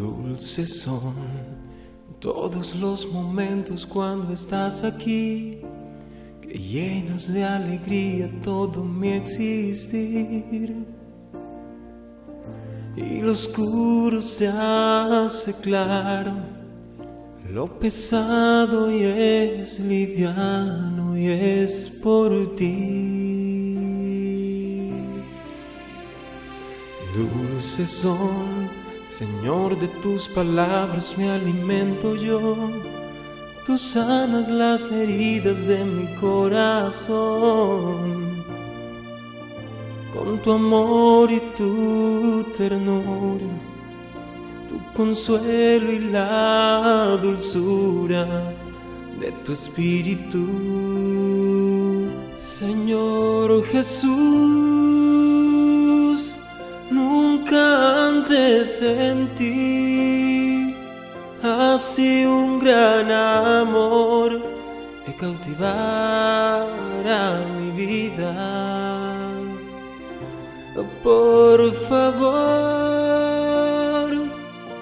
Dulces son todos los momentos cuando estás aquí, que llenas de alegría todo mi existir. Y lo oscuro se hace claro, lo pesado y es liviano y es por ti. Dulces son Señor, de tus palabras me alimento yo. Tú sanas las heridas de mi corazón. Con tu amor y tu ternura, tu consuelo y la dulzura de tu espíritu. Señor Jesús, antes sentí así un gran amor que cautivara mi vida. Por favor,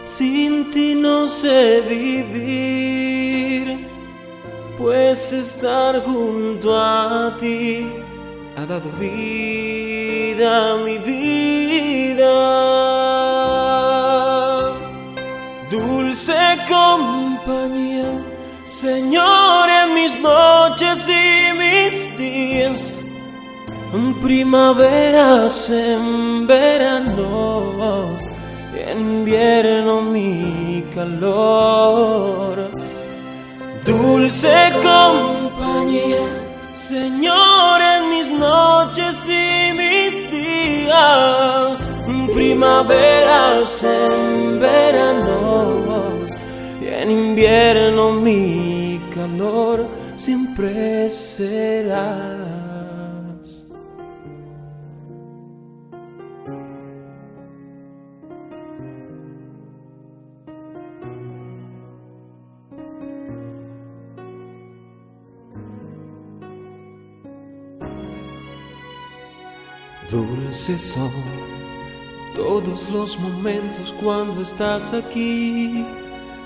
sin ti no sé vivir, pues estar junto a ti ha dado vida a mi vida. Dulce compañía, Señor, en mis noches y mis días, en primaveras, en veranos, en invierno mi calor. Dulce compañía, Señor, en mis noches y mis días, primaveras, en verano y en invierno mi calor siempre serás. Dulces son todos los momentos cuando estás aquí,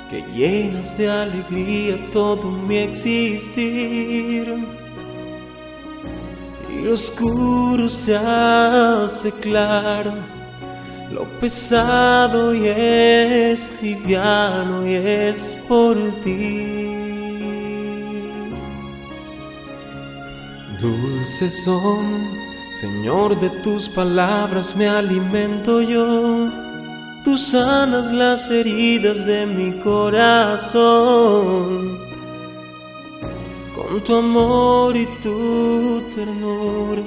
que llenas de alegría todo mi existir. Y lo oscuro se hace claro, lo pesado y es liviano y es por ti. Dulces son Señor, de tus palabras me alimento yo. Tú sanas las heridas de mi corazón. Con tu amor y tu ternura,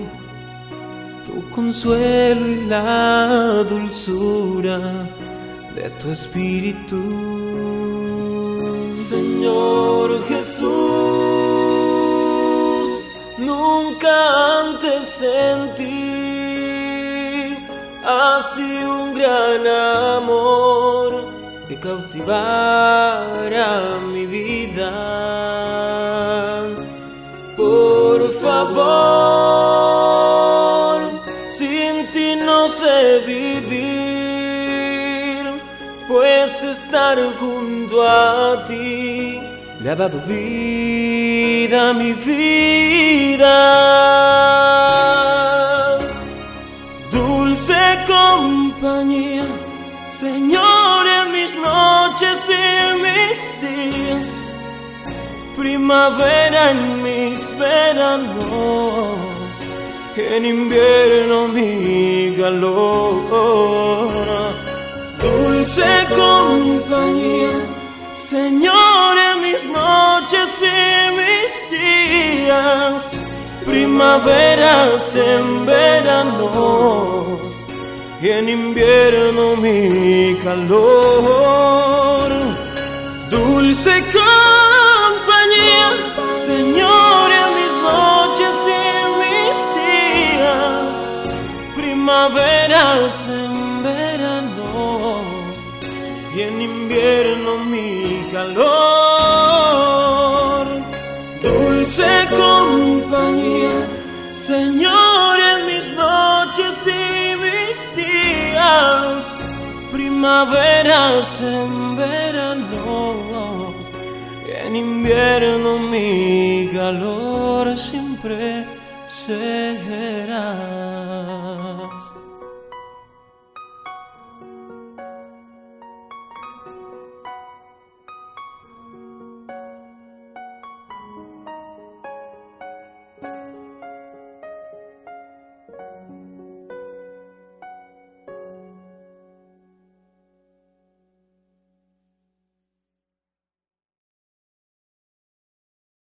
tu consuelo y la dulzura de tu espíritu. Señor Jesús, nunca antes sentí así un gran amor que cautivara mi vida. Por favor, sin ti no sé vivir, pues estar junto a ti le ha dado vida mi vida. Dulce compañía, Señor, en mis noches y mis días, primavera en mis veranos, en invierno mi calor. Dulce compañía, Señor, mis noches y mis días, primaveras en veranos y en invierno mi calor. Dulce compañía, Señor, en mis noches y mis días, primaveras en veranos y en invierno mi calor. Compañía, Señor, en mis noches y mis días, verás en verano, en invierno mi calor siempre serás.